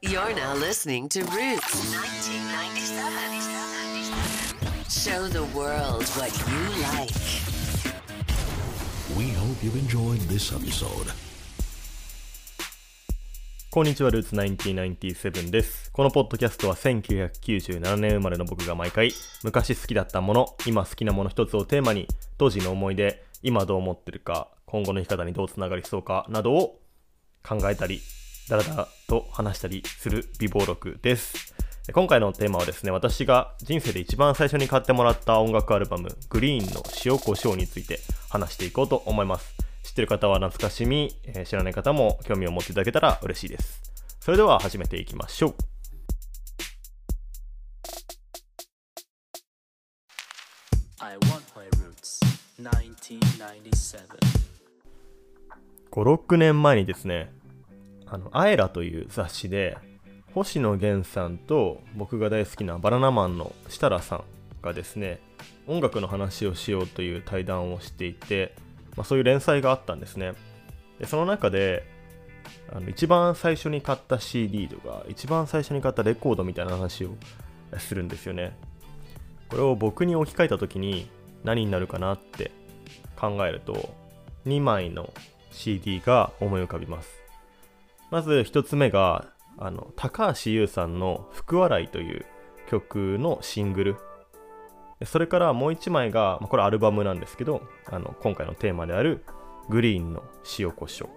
You're now listening to Roots 1997. Show the world what you like. We hope you've enjoyed this episode. こんにちは、ルーツ1997です。このポッドキャストは1997年生まれの僕が毎回、昔好きだったもの、今好きなもの一つをテーマに、当時の思い出、今どう思ってるか、今後の生き方にどうつながりそうかなどを考えたり、だらだらと話したりする美貌録です。今回のテーマはですね、私が人生で一番最初に買ってもらった音楽アルバム、グリーンの塩コショウについて話していこうと思います。知ってる方は懐かしみ、えー知らない方も興味を持っていただけたら嬉しいです。それでは始めていきましょう。I want my roots 1997 5、6年前にですね、あの、アエラという雑誌で、星野源さんと僕が大好きなバナナマンの設楽さんがですね、音楽の話をしようという対談をしていて、まあ、そういう連載があったんですね。でその中で、あの一番最初に買った CD とか、一番最初に買ったレコードみたいな話をするんですよね。これを僕に置き換えた時に何になるかなって考えると、2枚の CD が思い浮かびます。まず1つ目が、あの、高橋優さんの福笑いという曲のシングル。それからもう1枚が、まあこれアルバムなんですけど、あの、今回のテーマであるグリーンの塩コショウ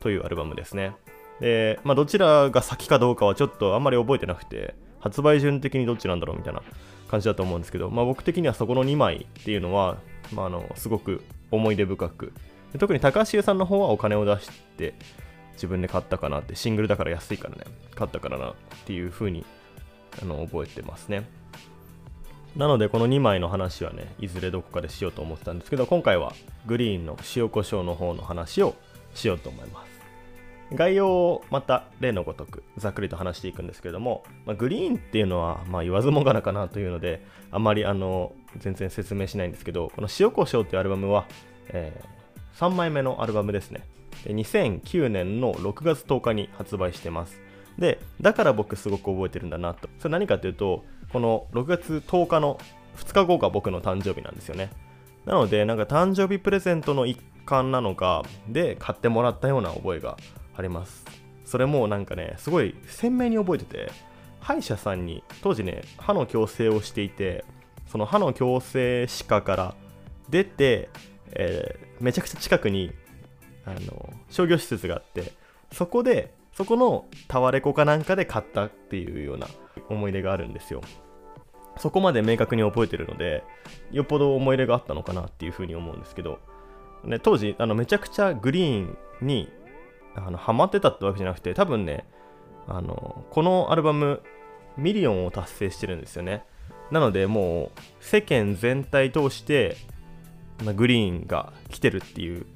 というアルバムですね。で、まあどちらが先かどうかはちょっとあんまり覚えてなくて、発売順的にどっちなんだろうみたいな感じだと思うんですけど、まあ僕的にはそこの2枚っていうのは、まああの、すごく思い出深く、特に高橋優さんの方はお金を出して自分で買ったかなってシングルだから安いからね買ったからなっていう風にあの覚えてますね。なのでこの2枚の話はねいずれどこかでしようと思ってたんですけど今回はグリーンの塩コショウの方の話をしようと思います。概要をまた例のごとくざっくりと話していくんですけども、まあ、グリーンっていうのは、まあ、言わずもがなかなというのであまりあの全然説明しないんですけどこの塩コショウっていうアルバムは、え3枚目のアルバムですね。2009年の6月10日に発売してます。でだから僕すごく覚えてるんだなと。それ何かというとこの6月10日の2日後が僕の誕生日なんですよね。なのでなんか誕生日プレゼントの一環なのかで買ってもらったような覚えがあります。それもなんかねすごい鮮明に覚えてて歯医者さんに当時ね歯の矯正をしていてその歯の矯正歯科から出て、えーめちゃくちゃ近くにあの商業施設があってそこでそこのタワレコかなんかで買ったっていうような思い出があるんですよ。そこまで明確に覚えてるのでよっぽど思い入れがあったのかなっていうふうに思うんですけど、ね、当時あのめちゃくちゃグリーンにあのハマってたってわけじゃなくて多分ねあのこのアルバムミリオンを達成してるんですよね。なのでもう世間全体通してまグリーンが来てるっていう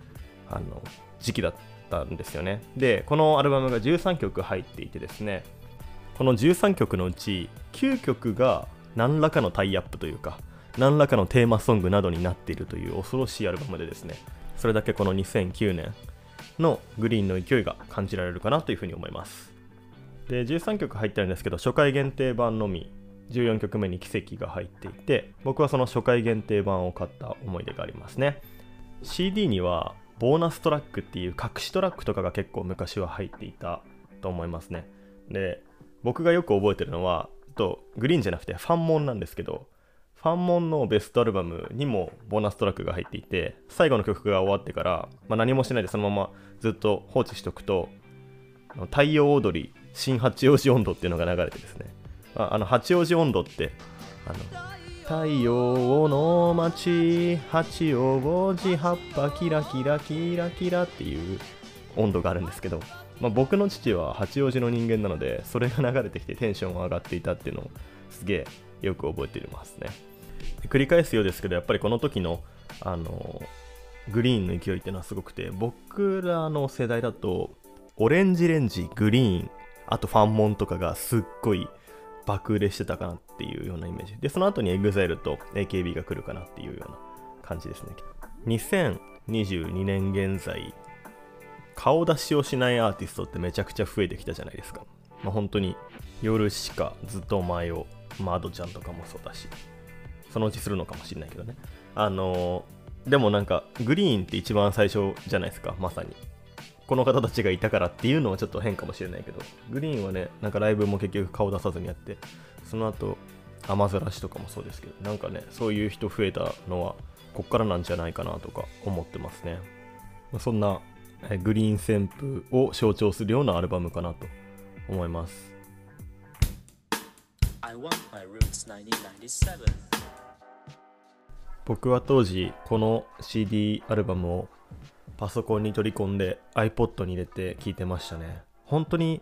あの時期だったんですよね。でこのアルバムが13曲入っていてですねこの13曲のうち9曲が何らかのタイアップというか何らかのテーマソングなどになっているという恐ろしいアルバムでですねそれだけこの2009年のグリーンの勢いが感じられるかなというふうに思います。で13曲入ってるんですけど初回限定版のみ14曲目に奇跡が入っていて僕はその初回限定版を買った思い出がありますね。CD にはボーナストラックっていう隠しトラックとかが結構昔は入っていたと思いますね。で僕がよく覚えてるのはとグリーンじゃなくてファンモンなんですけどファンモンのベストアルバムにもボーナストラックが入っていて最後の曲が終わってから、まあ、何もしないでそのままずっと放置しておくと太陽踊り新八王子温度っていうのが流れてですね。ああの八王子温度ってあの太陽の街八王子葉っぱキラキラキラキラっていう温度があるんですけど、まあ、僕の父は八王子の人間なのでそれが流れてきてテンションが上がっていたっていうのをすげえよく覚えていますね。繰り返すようですけどやっぱりこの時のあのグリーンの勢いっていうのはすごくて僕らの世代だとオレンジレンジグリーンあとファンモンとかがすっごい爆売れしてたかなっていうようなイメージでその後に EXILE と AKB が来るかなっていうような感じですね2022年現在顔出しをしないアーティストってめちゃくちゃ増えてきたじゃないですかまあ、本当に夜しかずっと前を、まあ、アドちゃんとかもそうだし、そのうちするのかもしれないけどね。あのーでもなんか、グリーンって一番最初じゃないですか、まさに。この方たちがいたからっていうのはちょっと変かもしれないけど、グリーンはね、なんかライブも結局顔出さずにやって、その後、雨ざらしとかもそうですけど、なんかね、そういう人増えたのは、こっからなんじゃないかなとか思ってますね。まあそんな、えーグリーン旋風を象徴するようなアルバムかなと思います。I want my roots 1997. 僕は当時この CD アルバムをパソコンに取り込んで iPod に入れて聴いてましたね本当に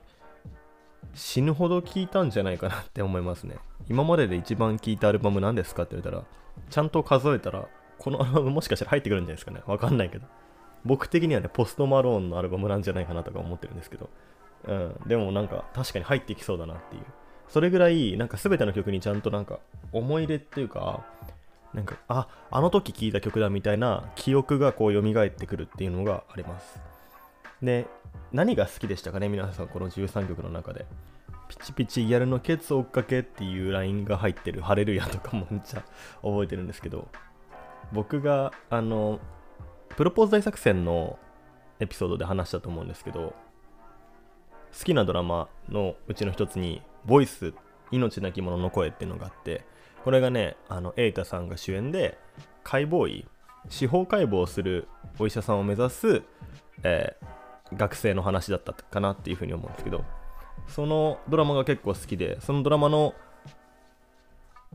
死ぬほど聴いたんじゃないかなって思いますね。今までで一番聴いたアルバム何ですかって言われたらちゃんと数えたらこのアルバムもしかしたら入ってくるんじゃないですかね。わかんないけど。僕的にはねポストマローンのアルバムなんじゃないかなとか思ってるんですけど。うん。でもなんか確かに入ってきそうだなっていう。それぐらいなんか全ての曲にちゃんとなんか思い入れっていうかなんか、あ、あの時聴いた曲だみたいな記憶がこう蘇ってくるっていうのがあります。で、何が好きでしたかね、皆さん、この13曲の中で。ピチピチギャルのケツ追っかけっていうラインが入ってるハレルヤとかもめっちゃ覚えてるんですけど、僕が、あの、プロポーズ大作戦のエピソードで話したと思うんですけど、好きなドラマのうちの一つに、ボイス、命なき者の声っていうのがあって、これがね、あの、エイタさんが主演で、解剖医、司法解剖をするお医者さんを目指す、えー学生の話だったかなっていうふうに思うんですけど、そのドラマが結構好きで、そのドラマの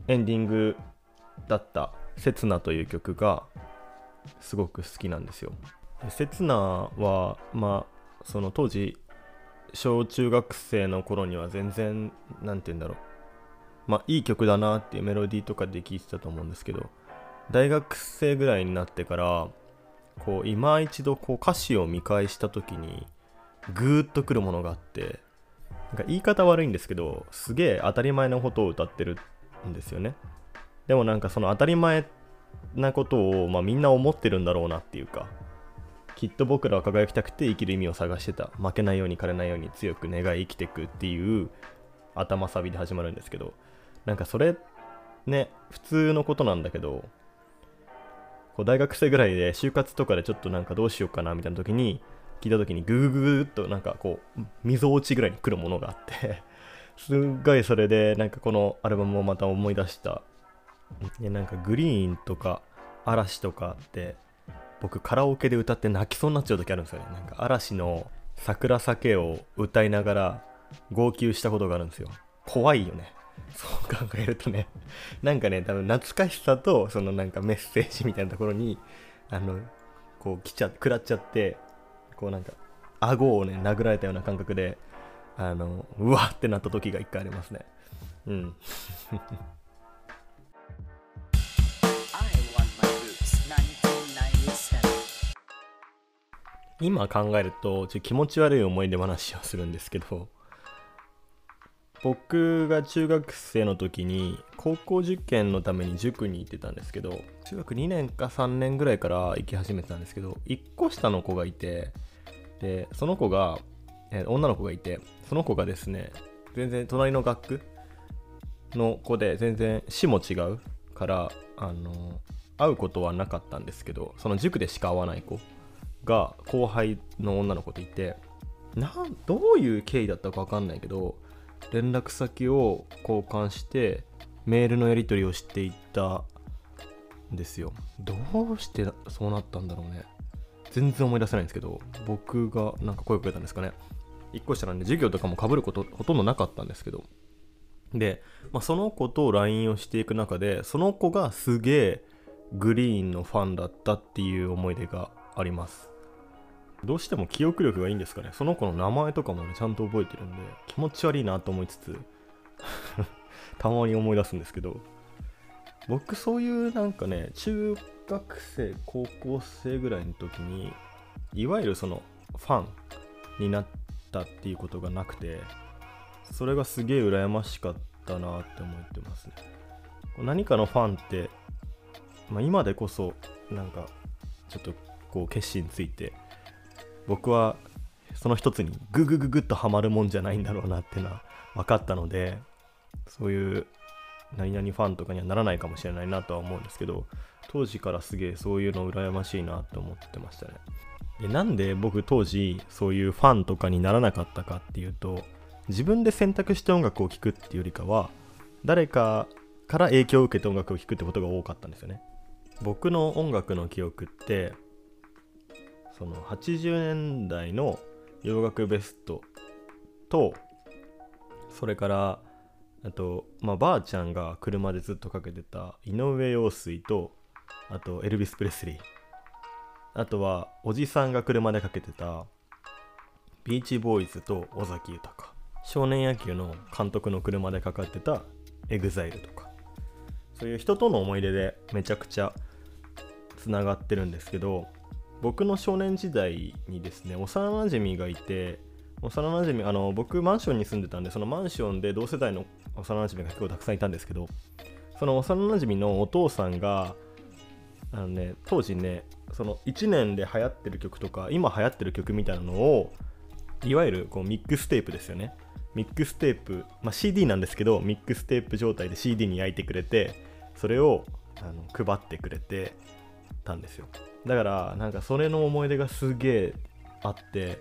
エンディングだった「刹那」という曲がすごく好きなんですよ。で刹那は、まあ、その当時、小中学生の頃には全然、なんて言うんだろう。まあ、いい曲だなっていうメロディーとかで聴いてたと思うんですけど、大学生ぐらいになってから、こう、今一度こう歌詞を見返した時に、ぐーっとくるものがあって、なんか言い方悪いんですけど、すげえ当たり前のことを歌ってるんですよね。でもなんかその当たり前なことを、まあ、みんな思ってるんだろうなっていうか、きっと僕らは輝きたくて生きる意味を探してた。負けないように枯れないように強く願い生きていくっていう頭サビで始まるんですけど、なんかそれ、ね、普通のことなんだけど、こう大学生ぐらいで就活とかでちょっとなんかどうしようかなみたいな時に、聞いた時にグーグーっとなんかこう、溝落ちぐらいに来るものがあって、すっごいそれでなんかこのアルバムをまた思い出した。でなんかグリーンとか嵐とかって、僕カラオケで歌って泣きそうになっちゃう時あるんですよね。なんか嵐の桜酒を歌いながら号泣したことがあるんですよ。怖いよね。そう考えるとね。なんかね、多分懐かしさと、そのなんかメッセージみたいなところに、あの、こう来ちゃ、食らっちゃって、こうなんか、顎をね、殴られたような感覚で、あの、うわってなった時が一回ありますね。うん。I want my roots 1997. 今考えるとちょっと気持ち悪い思い出話をするんですけど僕が中学生の時に高校受験のために塾に行ってたんですけど中学2年か3年ぐらいから行き始めてたんですけど1個下の子がいてでその子が、え女の子がいてその子がですね全然隣の学区の子で全然市も違うからあの会うことはなかったんですけどその塾でしか会わない子が後輩の女の子といてなんどういう経緯だったか分かんないけど連絡先を交換してメールのやり取りをしていったんですよ。どうしてそうなったんだろうね。全然思い出せないんですけど僕がなんか声をかけたんですかね。1個下なんで授業とかも被ることほとんどなかったんですけど。で、まあ、その子と LINE をしていく中でその子がすげえグリーンのファンだったっていう思い出があります。どうしても記憶力がいいんですかね。その子の名前とかもねちゃんと覚えてるんで気持ち悪いなと思いつつ たまに思い出すんですけど僕そういうなんかね中学生高校生ぐらいの時にいわゆるそのファンになったっていうことがなくてそれがすげえ羨ましかったなって思ってますね。何かのファンって、まあ、今でこそなんかちょっとこう決心ついて僕はその一つにググググッとハマるもんじゃないんだろうなっていうのは分かったのでそういう何々ファンとかにはならないかもしれないなとは思うんですけど当時からすげえそういうの羨ましいなって思ってましたね。でなんで僕当時そういうファンとかにならなかったかっていうと自分で選択して音楽を聴くっていうよりかは誰かから影響を受けて音楽を聴くってことが多かったんですよね。僕の音楽の記憶ってその80年代の洋楽ベストとそれからあと、まあ、ばあちゃんが車でずっとかけてた井上陽水とあとエルビス・プレスリー。あとはおじさんが車でかけてたビーチボーイズと尾崎豊。少年野球の監督の車でかかってたエグザイルとか。そういう人との思い出でめちゃくちゃつながってるんですけど僕の少年時代にですね幼なじみがいて幼なじみあの僕マンションに住んでたんでそのマンションで同世代の幼なじみが結構たくさんいたんですけどその幼なじみのお父さんがあのね当時ねその1年で流行ってる曲とか今流行ってる曲みたいなのをいわゆるこうミックステープですよね。ミックステープ、まあ、CD なんですけどミックステープ状態で CD に焼いてくれてそれをあの配ってくれてたんですよ。だからなんかそれの思い出がすげえあって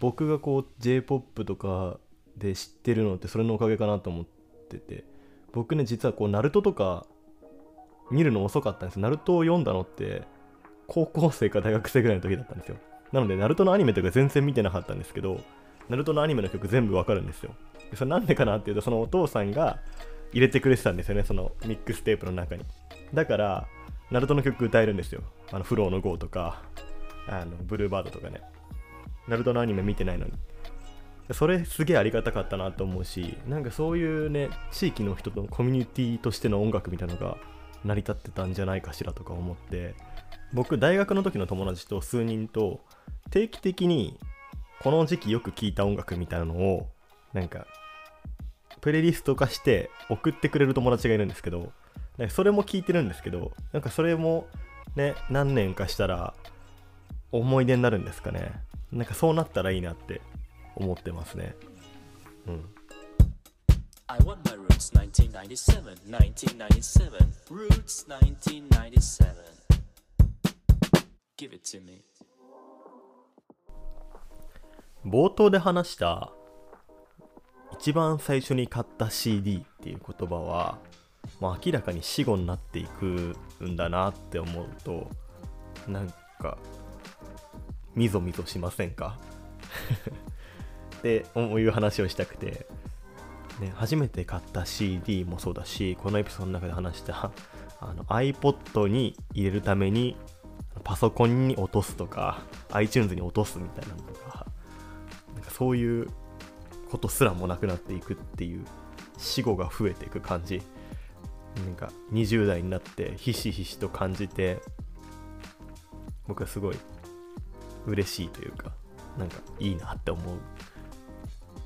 僕がこう J-POP とかで知ってるのってそれのおかげかなと思ってて僕ね実はこうナルトとか見るの遅かったんですナルトを読んだのって高校生か大学生ぐらいの時だったんですよ。なのでナルトのアニメとか全然見てなかったんですけどナルトのアニメの曲全部わかるんですよ。でそれなんでかなっていうとそのお父さんが入れてくれてたんですよね。そのミックステープの中に。だからナルトの曲歌えるんですよ。あのフローの GO とかあのブルーバードとかね。ナルトのアニメ見てないのに。それすげえありがたかったなと思うしなんかそういうね地域の人とのコミュニティとしての音楽みたいなのが成り立ってたんじゃないかしらとか思って。僕大学の時の友達と数人と定期的にこの時期よく聴いた音楽みたいなのをなんかプレイリスト化して送ってくれる友達がいるんですけどなんかそれも聞いてるんですけどなんかそれもね何年かしたら思い出になるんですかね。なんかそうなったらいいなって思ってますね。うん。I want my roots 1997 1997 Roots 1997 Give it to me. 冒頭で話した一番最初に買った CD っていう言葉は、まあ、明らかに死後になっていくんだなって思うとなんかみぞみぞしませんか？っていう話をしたくて、ね、初めて買った CD もそうだしこのエピソードの中で話したあの iPod に入れるためにパソコンに落とすとか iTunes に落とすみたいなのとかなんかそういうことすらもなくなっていくっていう死後が増えていく感じ。なんか20代になってひしひしと感じて僕はすごい嬉しいというかなんかいいなって思う。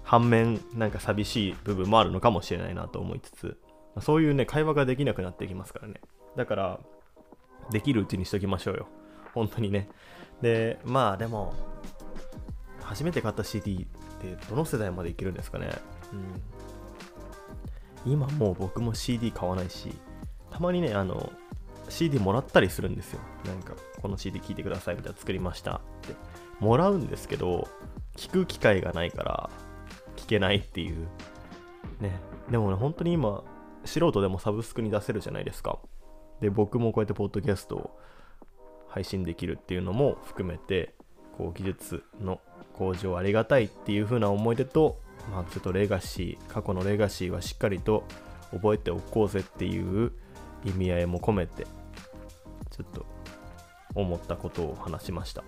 反面なんか寂しい部分もあるのかもしれないなと思いつつそういうね会話ができなくなってきますからね。だからできるうちにしときましょうよ。本当にね。でまあでも初めて買った CD ってどの世代までいけるんですかね。うん。今もう僕も CD 買わないしたまにねあの CD もらったりするんですよ。なんかこの CD 聴いてくださいみたいな作りましたって。もらうんですけど聞く機会がないから聞けないっていう。ね。でもね本当に今素人でもサブスクに出せるじゃないですか。で僕もこうやってポッドキャストを配信できるっていうのも含めてこう技術の向上ありがたいっていう風な思い出と、まあ、ちょっとレガシー過去のレガシーはしっかりと覚えておこうぜっていう意味合いも込めてちょっと思ったことを話しました。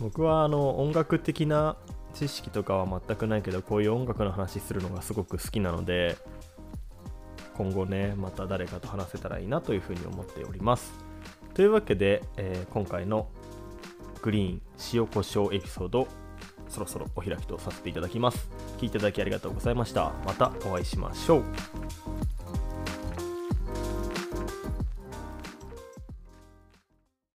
僕はあの音楽的な知識とかは全くないけどこういう音楽の話するのがすごく好きなので今後ねまた誰かと話せたらいいなというふうに思っております。というわけで、えー今回のグリーン塩コショウエピソードそろそろお開きとさせていただきます。聞きいただきありがとうございました。またお会いしましょう。